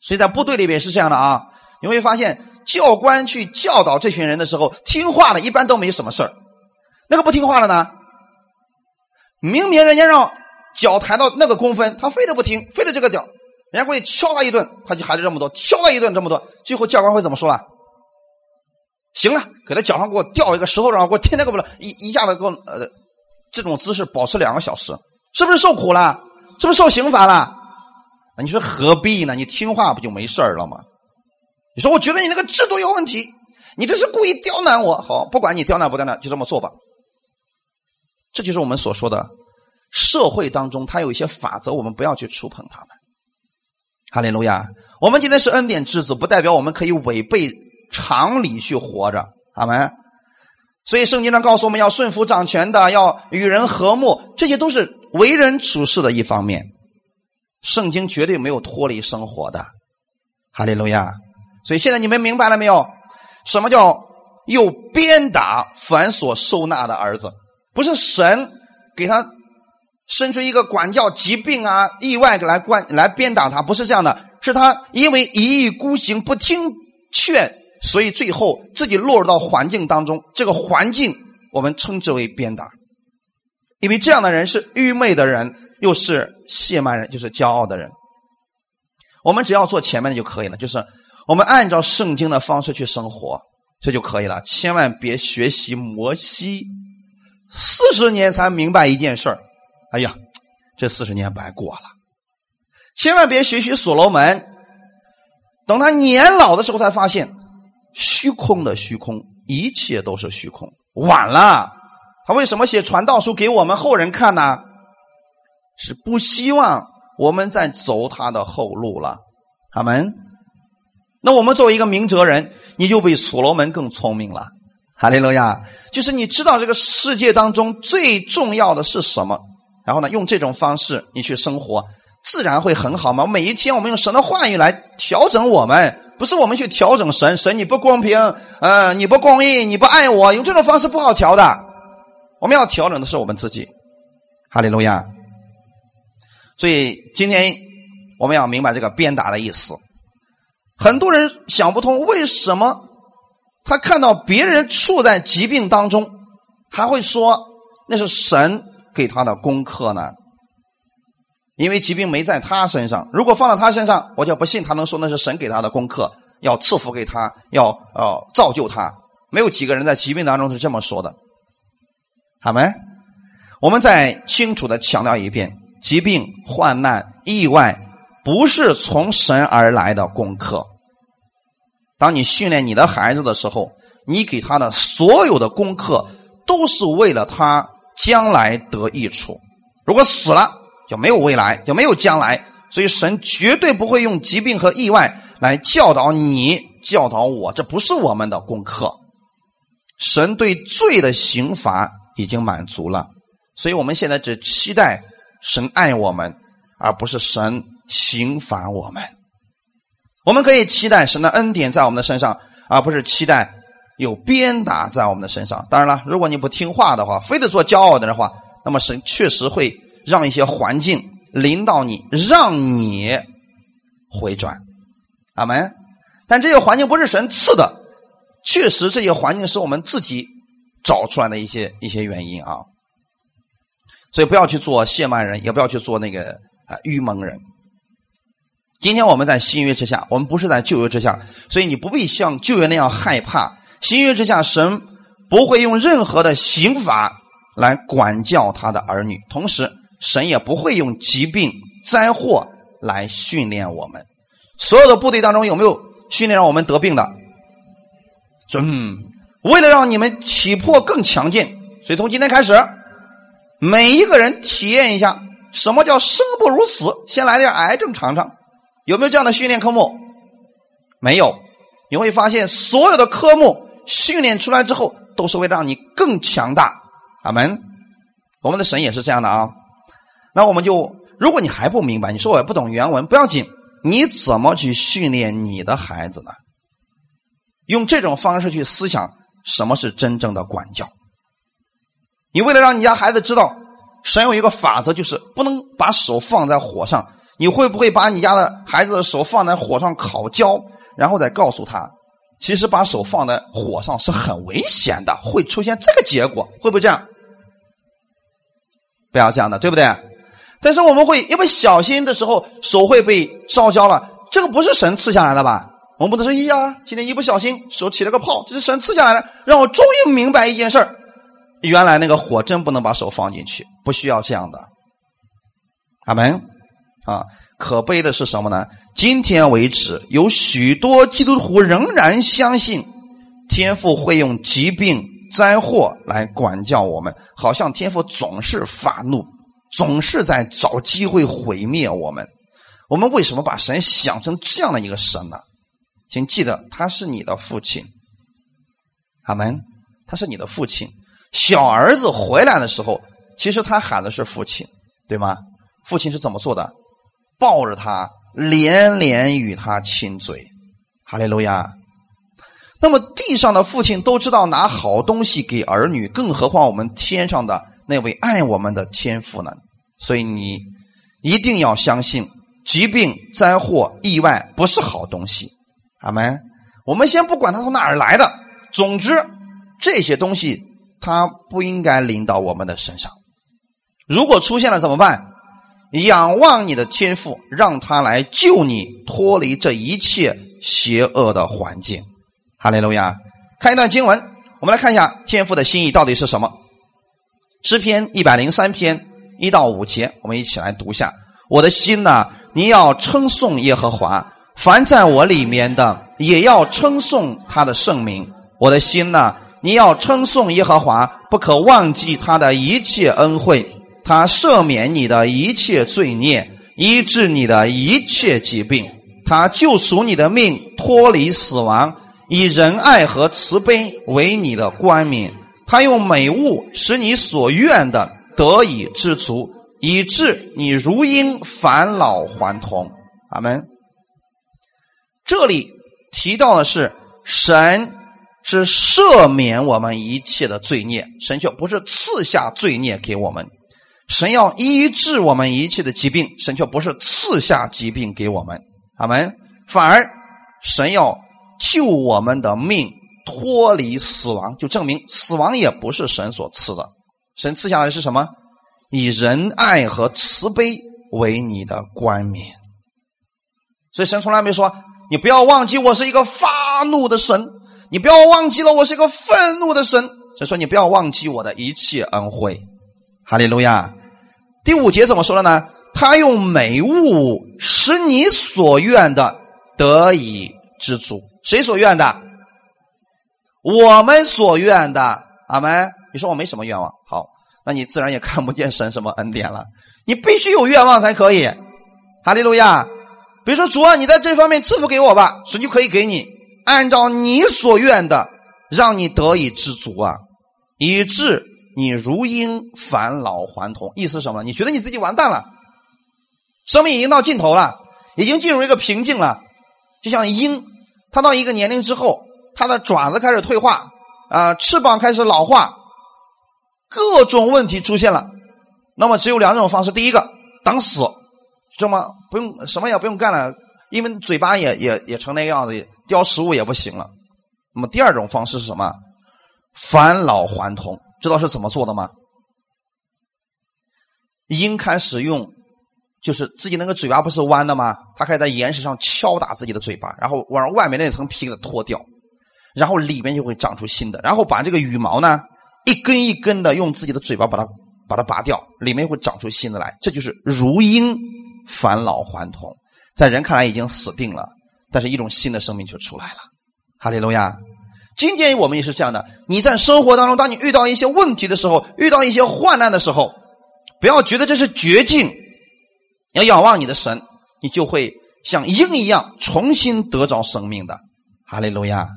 所以在部队里边是这样的啊，你会发现教官去教导这群人的时候，听话的一般都没什么事儿。那个不听话的呢，明明人家让脚抬到那个公分，他非得不听，非得这个脚，人家过去敲他一顿，他就还是这么多，敲他一顿这么多，最后教官会怎么说了？行了，给他脚上给我吊一个石头，然后给我天天给我，一一下子给我呃，这种姿势保持两个小时，是不是受苦了？是不是受刑罚了？你说何必呢？你听话不就没事了吗？你说我觉得你那个制度有问题，你这是故意刁难我。好，不管你刁难不刁难，就这么做吧。这就是我们所说的社会当中，它有一些法则，我们不要去触碰它们。哈利路亚！我们今天是恩典之子，不代表我们可以违背常理去活着。阿门。所以圣经上告诉我们要顺服掌权的，要与人和睦，这些都是为人处事的一方面。圣经绝对没有脱离生活的。哈利路亚！所以现在你们明白了没有？什么叫又鞭打凡所收纳的儿子？不是神给他生出一个管教疾病啊、意外来管来鞭打他，不是这样的，是他因为一意孤行、不听劝，所以最后自己落入到环境当中。这个环境我们称之为鞭打，因为这样的人是愚昧的人，又是亵慢人，就是骄傲的人。我们只要做前面的就可以了，就是我们按照圣经的方式去生活，这就可以了。千万别学习摩西。四十年才明白一件事儿，哎呀，这四十年白过了。千万别学习所罗门，等他年老的时候才发现，虚空的虚空，一切都是虚空。晚了，他为什么写传道书给我们后人看呢？是不希望我们再走他的后路了。阿门。那我们作为一个明哲人，你就比所罗门更聪明了。哈利路亚，就是你知道这个世界当中最重要的是什么，然后呢，用这种方式你去生活，自然会很好嘛。每一天我们用神的话语来调整我们，不是我们去调整神。神你不公平，呃，你不公义，你不爱我，用这种方式不好调的。我们要调整的是我们自己。哈利路亚。所以今天我们要明白这个鞭打的意思。很多人想不通为什么。他看到别人处在疾病当中，还会说那是神给他的功课呢？因为疾病没在他身上，如果放到他身上，我就不信他能说那是神给他的功课，要赐福给他，要呃造就他。没有几个人在疾病当中是这么说的。好没？我们再清楚的强调一遍：疾病、患难、意外，不是从神而来的功课。当你训练你的孩子的时候，你给他的所有的功课都是为了他将来得益处。如果死了，就没有未来，就没有将来。所以神绝对不会用疾病和意外来教导你、教导我，这不是我们的功课。神对罪的刑罚已经满足了，所以我们现在只期待神爱我们，而不是神刑罚我们。我们可以期待神的恩典在我们的身上，而不是期待有鞭打在我们的身上。当然了，如果你不听话的话，非得做骄傲的人话，那么神确实会让一些环境临到你，让你回转。阿门。但这些环境不是神赐的，确实这些环境是我们自己找出来的一些一些原因啊。所以不要去做亵慢人，也不要去做那个啊愚蒙人。今天我们在新约之下，我们不是在旧约之下，所以你不必像旧约那样害怕。新约之下，神不会用任何的刑罚来管教他的儿女，同时神也不会用疾病、灾祸来训练我们。所有的部队当中有没有训练让我们得病的？嗯，为了让你们体魄更强健，所以从今天开始，每一个人体验一下什么叫生不如死，先来点癌症尝尝。有没有这样的训练科目？没有，你会发现所有的科目训练出来之后，都是为了让你更强大。阿门。我们的神也是这样的啊。那我们就，如果你还不明白，你说我也不懂原文，不要紧。你怎么去训练你的孩子呢？用这种方式去思想什么是真正的管教。你为了让你家孩子知道神有一个法则，就是不能把手放在火上。你会不会把你家的孩子的手放在火上烤焦，然后再告诉他，其实把手放在火上是很危险的，会出现这个结果，会不会这样？不要这样的，对不对？但是我们会因为小心的时候，手会被烧焦了。这个不是神赐下来的吧？我们不能说，哎呀，今天一不小心手起了个泡，这是神赐下来的，让我终于明白一件事：原来那个火真不能把手放进去，不需要这样的。阿门。啊，可悲的是什么呢？今天为止，有许多基督徒仍然相信天父会用疾病、灾祸来管教我们，好像天父总是发怒，总是在找机会毁灭我们。我们为什么把神想成这样的一个神呢？请记得，他是你的父亲。阿门。他是你的父亲。小儿子回来的时候，其实他喊的是父亲，对吗？父亲是怎么做的？抱着他，连连与他亲嘴，哈利路亚。那么地上的父亲都知道拿好东西给儿女，更何况我们天上的那位爱我们的天父呢？所以你一定要相信，疾病、灾祸、意外不是好东西。阿门。我们先不管它从哪儿来的，总之这些东西它不应该临到我们的身上。如果出现了怎么办？仰望你的天赋，让他来救你脱离这一切邪恶的环境。哈利路亚！看一段经文，我们来看一下天赋的心意到底是什么。诗篇一百零三篇一到五节，我们一起来读一下。我的心呐，你要称颂耶和华；凡在我里面的，也要称颂他的圣名。我的心呐，你要称颂耶和华，不可忘记他的一切恩惠。他赦免你的一切罪孽，医治你的一切疾病，他救赎你的命，脱离死亡，以仁爱和慈悲为你的冠冕。他用美物使你所愿的得以知足，以致你如婴返老还童。阿门。这里提到的是神是赦免我们一切的罪孽，神却不是赐下罪孽给我们。神要医治我们一切的疾病，神却不是赐下疾病给我们，阿门。反而神要救我们的命，脱离死亡，就证明死亡也不是神所赐的。神赐下来是什么？以仁爱和慈悲为你的冠冕。所以神从来没说你不要忘记我是一个发怒的神，你不要忘记了我是一个愤怒的神。神说你不要忘记我的一切恩惠。哈利路亚。第五节怎么说的呢？他用美物使你所愿的得以知足。谁所愿的？我们所愿的。阿门。你说我没什么愿望，好，那你自然也看不见神什么恩典了。你必须有愿望才可以。哈利路亚。比如说主啊，你在这方面赐福给我吧，神就可以给你按照你所愿的，让你得以知足啊，以致。你如婴返老还童，意思是什么？你觉得你自己完蛋了，生命已经到尽头了，已经进入一个瓶颈了。就像鹰，它到一个年龄之后，它的爪子开始退化，啊，翅膀开始老化，各种问题出现了。那么只有两种方式：第一个，等死，这么不用什么也不用干了，因为嘴巴也也也成那个样子，叼食物也不行了。那么第二种方式是什么？返老还童。知道是怎么做的吗？鹰开始用，就是自己那个嘴巴不是弯的吗？它可以在岩石上敲打自己的嘴巴，然后往外面那层皮给它脱掉，然后里面就会长出新的，然后把这个羽毛呢一根一根的用自己的嘴巴把它把它拔掉，里面会长出新的来。这就是如鹰返老还童，在人看来已经死定了，但是一种新的生命就出来了。哈利路亚。今天我们也是这样的。你在生活当中，当你遇到一些问题的时候，遇到一些患难的时候，不要觉得这是绝境，要仰望你的神，你就会像鹰一样重新得着生命的。哈利路亚！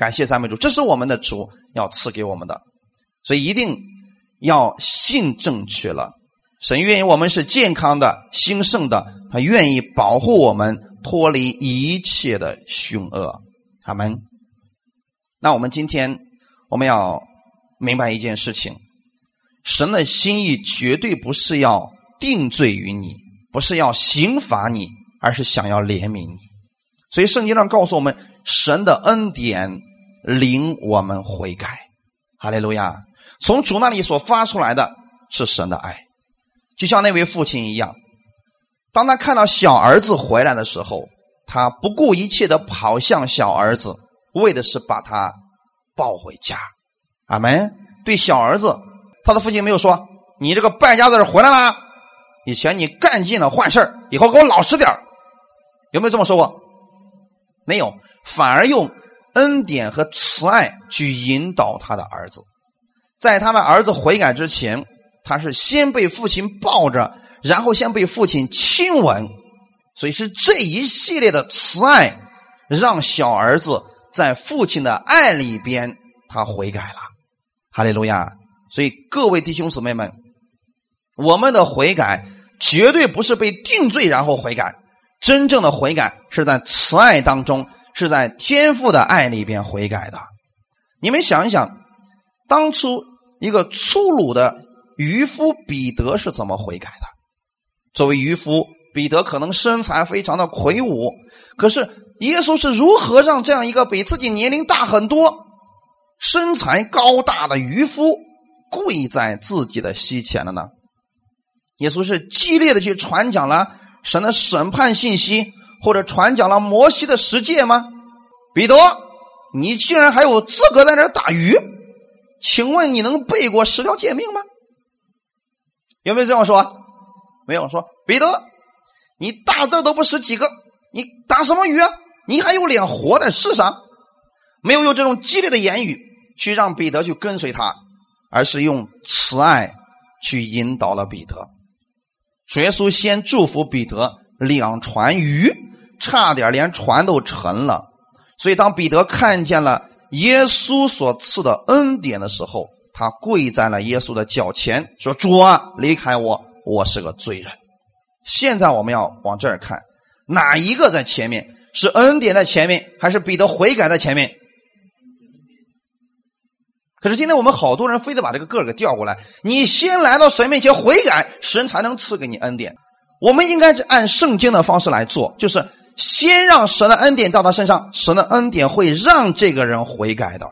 感谢赞美主，这是我们的主要赐给我们的，所以一定要信正确了。神愿意我们是健康的、兴盛的，他愿意保护我们脱离一切的凶恶。阿门。那我们今天我们要明白一件事情：神的心意绝对不是要定罪于你，不是要刑罚你，而是想要怜悯你。所以圣经上告诉我们，神的恩典领我们悔改。哈利路亚！从主那里所发出来的是神的爱，就像那位父亲一样，当他看到小儿子回来的时候，他不顾一切的跑向小儿子，为的是把他抱回家。阿门。对小儿子。他的父亲没有说：“你这个败家子回来啦！以前你干尽了坏事以后给我老实点有没有这么说过？没有，反而用恩典和慈爱去引导他的儿子。在他的儿子悔改之前，他是先被父亲抱着，然后先被父亲亲吻，所以是这一系列的慈爱，让小儿子在父亲的爱里边，他悔改了。哈利路亚。”所以，各位弟兄姊妹们，我们的悔改绝对不是被定罪然后悔改，真正的悔改是在慈爱当中，是在天父的爱里边悔改的。你们想一想，当初一个粗鲁的渔夫彼得是怎么悔改的？作为渔夫，彼得可能身材非常的魁梧，可是耶稣是如何让这样一个比自己年龄大很多、身材高大的渔夫？跪在自己的膝前了呢？耶稣是激烈的去传讲了神的审判信息，或者传讲了摩西的十诫吗？彼得，你竟然还有资格在这打鱼？请问你能背过十条诫命吗？有没有这样说？没有说。彼得，你大字都不识几个，你打什么鱼啊？你还有脸活在世上？没有用这种激烈的言语去让彼得去跟随他。而是用慈爱去引导了彼得。主耶稣先祝福彼得两船鱼，差点连船都沉了。所以当彼得看见了耶稣所赐的恩典的时候，他跪在了耶稣的脚前，说：“主啊，离开我，我是个罪人。”现在我们要往这儿看，哪一个在前面？是恩典在前面，还是彼得悔改在前面？可是今天我们好多人非得把这个个儿给调过来，你先来到神面前悔改，神才能赐给你恩典。我们应该是按圣经的方式来做，就是先让神的恩典到他身上，神的恩典会让这个人悔改的。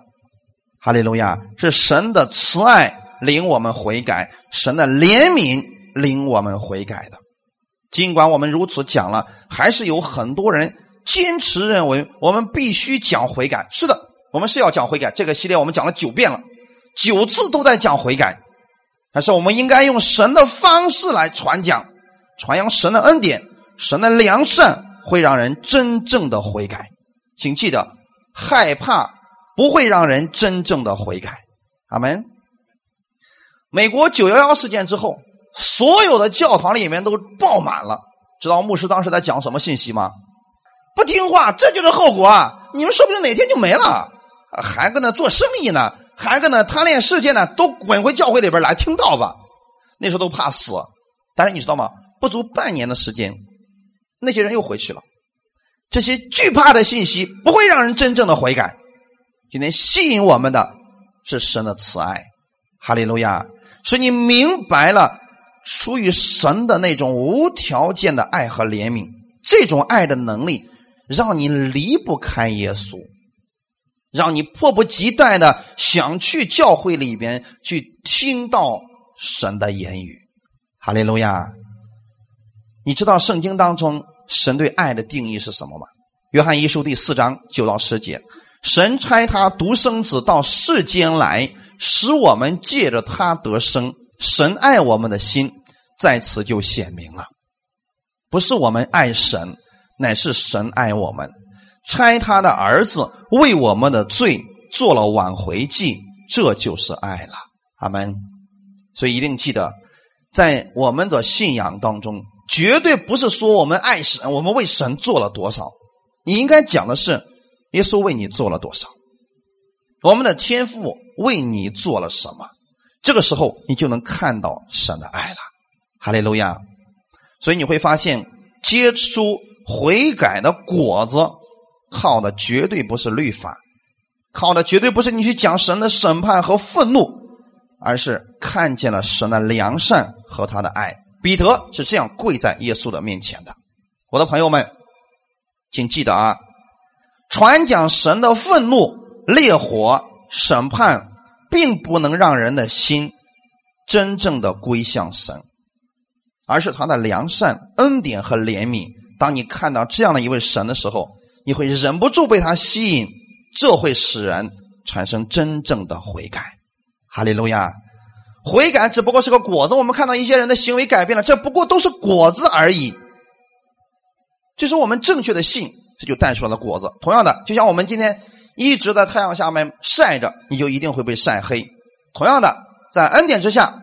哈利路亚！是神的慈爱领我们悔改，神的怜悯领我们悔改的。尽管我们如此讲了，还是有很多人坚持认为我们必须讲悔改。是的。我们是要讲悔改，这个系列我们讲了九遍了，九次都在讲悔改。但是我们应该用神的方式来传讲、传扬神的恩典、神的良善，会让人真正的悔改。请记得，害怕不会让人真正的悔改。阿门。美国九幺幺事件之后，所有的教堂里面都爆满了。知道牧师当时在讲什么信息吗？不听话，这就是后果啊！你们说不定哪天就没了。还搁那做生意呢，还搁那贪恋世界呢，都滚回教会里边来听道吧。那时候都怕死，但是你知道吗？不足半年的时间，那些人又回去了。这些惧怕的信息不会让人真正的悔改。今天吸引我们的是神的慈爱，哈利路亚！是你明白了出于神的那种无条件的爱和怜悯，这种爱的能力让你离不开耶稣。让你迫不及待的想去教会里边去听到神的言语，哈利路亚！你知道圣经当中神对爱的定义是什么吗？约翰一书第四章九到十节，神差他独生子到世间来，使我们借着他得生。神爱我们的心在此就显明了，不是我们爱神，乃是神爱我们。差他的儿子为我们的罪做了挽回祭，这就是爱了。阿门。所以一定记得，在我们的信仰当中，绝对不是说我们爱神，我们为神做了多少。你应该讲的是，耶稣为你做了多少，我们的天父为你做了什么。这个时候，你就能看到神的爱了。哈利路亚。所以你会发现，结出悔改的果子。靠的绝对不是律法，靠的绝对不是你去讲神的审判和愤怒，而是看见了神的良善和他的爱。彼得是这样跪在耶稣的面前的。我的朋友们，请记得啊，传讲神的愤怒、烈火、审判，并不能让人的心真正的归向神，而是他的良善、恩典和怜悯。当你看到这样的一位神的时候，你会忍不住被他吸引，这会使人产生真正的悔改。哈利路亚！悔改只不过是个果子，我们看到一些人的行为改变了，这不过都是果子而已。就是我们正确的信，这就带出来了果子。同样的，就像我们今天一直在太阳下面晒着，你就一定会被晒黑。同样的，在恩典之下，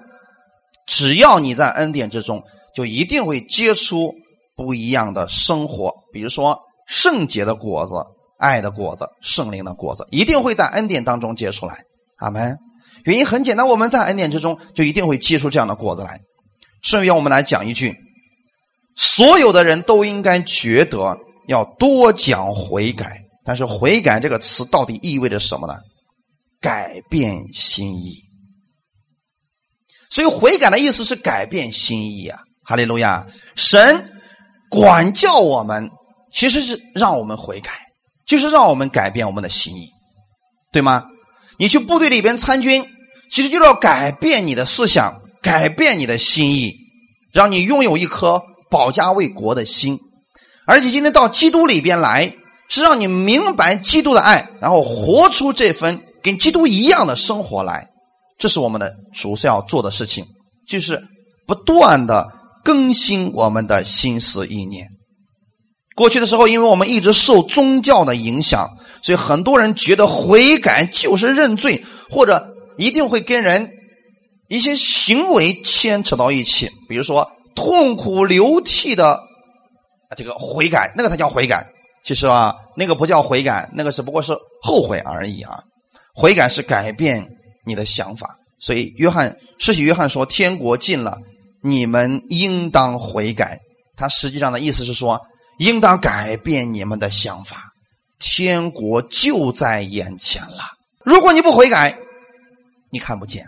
只要你在恩典之中，就一定会结出不一样的生活。比如说圣洁的果子、爱的果子、圣灵的果子，一定会在恩典当中结出来。阿门。原因很简单，我们在恩典之中，就一定会结出这样的果子来。顺便我们来讲一句。所有的人都应该觉得要多讲悔改，但是“悔改”这个词到底意味着什么呢？改变心意。所以悔改的意思是改变心意啊！哈利路亚！神管教我们，其实是让我们悔改，就是让我们改变我们的心意，对吗？你去部队里边参军，其实就是要改变你的思想，改变你的心意，让你拥有一颗。保家卫国的心，而且今天到基督里边来，是让你明白基督的爱，然后活出这份跟基督一样的生活来。这是我们的主是要做的事情，就是不断的更新我们的心思意念。过去的时候，因为我们一直受宗教的影响，所以很多人觉得悔改就是认罪，或者一定会跟人一些行为牵扯到一起，比如说。痛苦流涕的这个悔改，那个才叫悔改。其实啊，那个不叫悔改，那个只不过是后悔而已啊。悔改是改变你的想法。所以，约翰世袭约翰说：“天国近了，你们应当悔改。”他实际上的意思是说，应当改变你们的想法。天国就在眼前了。如果你不悔改，你看不见。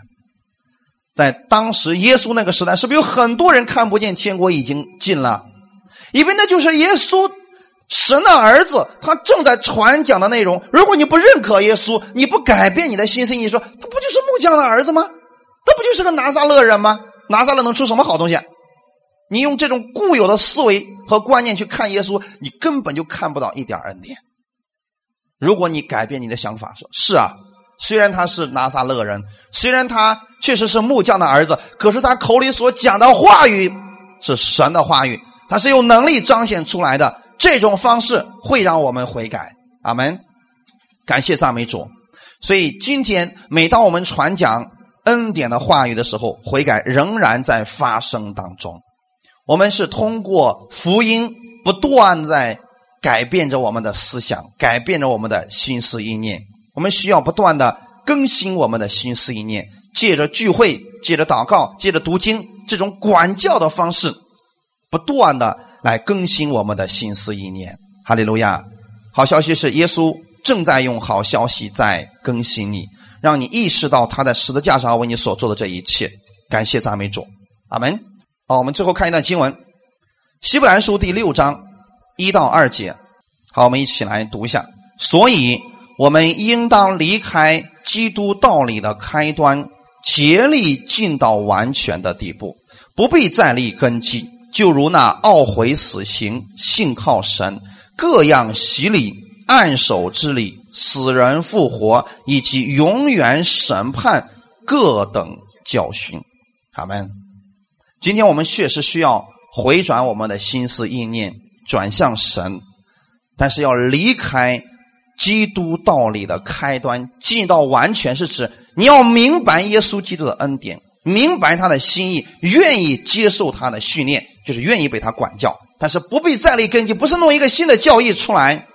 在当时耶稣那个时代，是不是有很多人看不见天国已经近了？因为那就是耶稣神的儿子，他正在传讲的内容。如果你不认可耶稣，你不改变你的心思，你说他不就是木匠的儿子吗？他不就是个拿撒勒人吗？拿撒勒能出什么好东西？你用这种固有的思维和观念去看耶稣，你根本就看不到一点恩典。如果你改变你的想法，说是啊。虽然他是拿撒勒人，虽然他确实是木匠的儿子，可是他口里所讲的话语是神的话语，他是有能力彰显出来的。这种方式会让我们悔改。阿门，感谢赞美主。所以今天每当我们传讲恩典的话语的时候，悔改仍然在发生当中。我们是通过福音不断在改变着我们的思想，改变着我们的心思意念。我们需要不断的更新我们的心思意念，借着聚会，借着祷告，借着读经这种管教的方式，不断的来更新我们的心思意念。哈利路亚！好消息是，耶稣正在用好消息在更新你，让你意识到他在十字架上为你所做的这一切。感谢赞美主，阿门。好，我们最后看一段经文，《希伯来书》第六章一到二节。好，我们一起来读一下。所以。我们应当离开基督道理的开端，竭力进到完全的地步，不必再立根基。就如那懊悔死刑、信靠神、各样洗礼、按手之礼、死人复活以及永远审判各等教训。他们，今天我们确实需要回转我们的心思意念，转向神，但是要离开。基督道理的开端，进到完全是指你要明白耶稣基督的恩典，明白他的心意，愿意接受他的训练，就是愿意被他管教。但是不必再立根基，不是弄一个新的教义出来，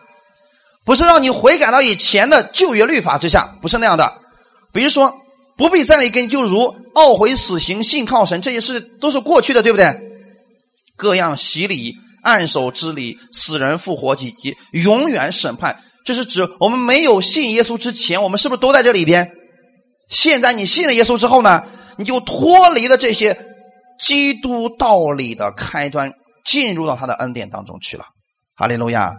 不是让你悔改到以前的旧约律法之下，不是那样的。比如说，不必再立根，就如懊悔死刑、信靠神这些事都是过去的，对不对？各样洗礼、按手之礼、死人复活以及永远审判。这是指我们没有信耶稣之前，我们是不是都在这里边？现在你信了耶稣之后呢，你就脱离了这些基督道理的开端，进入到他的恩典当中去了。哈利路亚！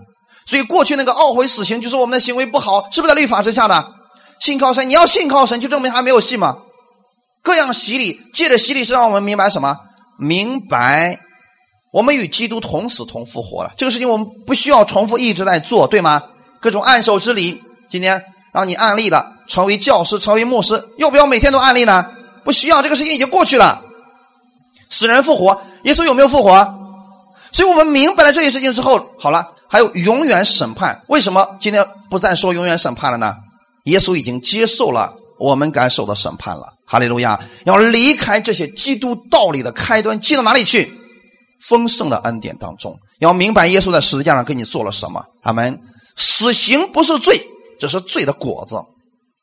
所以过去那个懊悔死刑，就是我们的行为不好，是不是在律法之下的？信靠神，你要信靠神，就证明还没有信吗？各样洗礼，借着洗礼是让我们明白什么？明白我们与基督同死同复活了。这个事情我们不需要重复一直在做，对吗？各种按手之礼，今天让你案例了，成为教师，成为牧师，要不要每天都案例呢？不需要，这个事情已经过去了。死人复活，耶稣有没有复活？所以我们明白了这些事情之后，好了，还有永远审判。为什么今天不再说永远审判了呢？耶稣已经接受了我们该受的审判了。哈利路亚！要离开这些基督道理的开端，进到哪里去？丰盛的恩典当中。要明白耶稣在十字架上给你做了什么。阿门。死刑不是罪，这是罪的果子。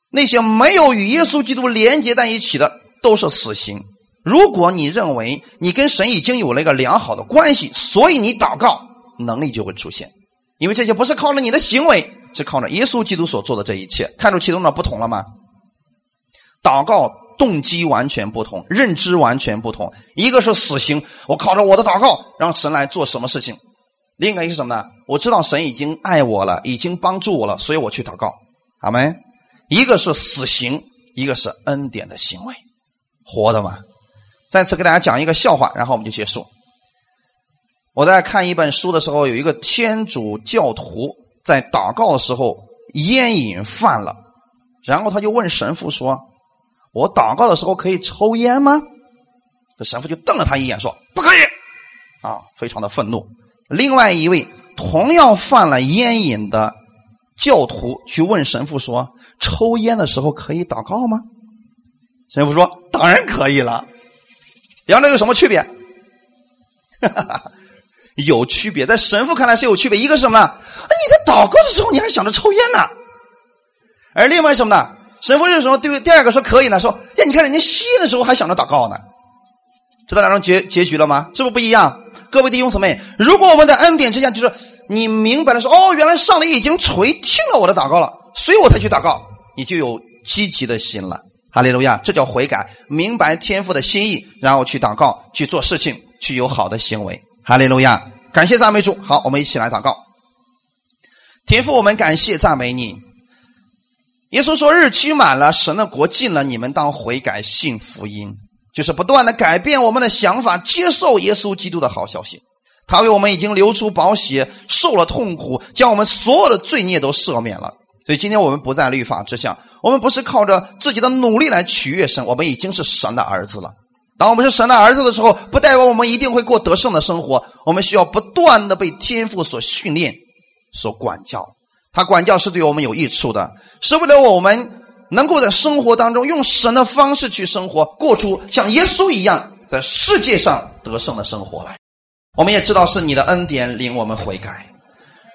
那些没有与耶稣基督连接在一起的，都是死刑。如果你认为你跟神已经有了一个良好的关系，所以你祷告能力就会出现。因为这些不是靠着你的行为，是靠着耶稣基督所做的这一切。看出其中的不同了吗？祷告动机完全不同，认知完全不同。一个是死刑，我靠着我的祷告让神来做什么事情；另一个是什么呢？我知道神已经爱我了，已经帮助我了，所以我去祷告。阿门。一个是死刑，一个是恩典的行为，活的嘛。再次给大家讲一个笑话，然后我们就结束。我在看一本书的时候，有一个天主教徒在祷告的时候烟瘾犯了，然后他就问神父说：“我祷告的时候可以抽烟吗？”这神父就瞪了他一眼说：“不可以！”啊，非常的愤怒。另外一位同样犯了烟瘾的教徒去问神父说：“抽烟的时候可以祷告吗？”神父说：“当然可以了。”两者有什么区别？哈哈哈有区别，在神父看来是有区别。一个是什么呢？你在祷告的时候你还想着抽烟呢，而另外什么呢？神父是什么？对，第二个说可以呢，说呀，你看人家吸烟的时候还想着祷告呢，知道两种结结局了吗？是不是不一样？各位弟兄姊妹，如果我们在恩典之下，就是你明白了说，哦，原来上帝已经垂听了我的祷告了，所以我才去祷告，你就有积极的心了。哈利路亚，这叫悔改，明白天父的心意，然后去祷告，去做事情，去有好的行为。哈利路亚，感谢赞美主。好，我们一起来祷告。天父，我们感谢赞美你。耶稣说：“日期满了，神的国近了，你们当悔改，信福音，就是不断的改变我们的想法，接受耶稣基督的好消息。他为我们已经流出宝血，受了痛苦，将我们所有的罪孽都赦免了。所以今天我们不在律法之下。”我们不是靠着自己的努力来取悦神，我们已经是神的儿子了。当我们是神的儿子的时候，不代表我们一定会过得胜的生活。我们需要不断的被天赋所训练、所管教。他管教是对我们有益处的，是为了我们能够在生活当中用神的方式去生活，过出像耶稣一样在世界上得胜的生活来。我们也知道是你的恩典领我们悔改。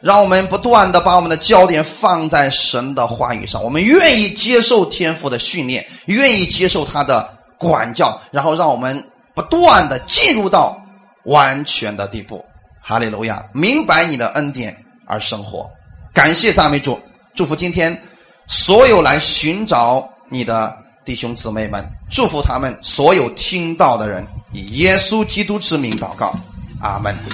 让我们不断的把我们的焦点放在神的话语上，我们愿意接受天赋的训练，愿意接受他的管教，然后让我们不断的进入到完全的地步。哈利路亚！明白你的恩典而生活，感谢赞美主，祝福今天所有来寻找你的弟兄姊妹们，祝福他们所有听到的人，以耶稣基督之名祷告，阿门。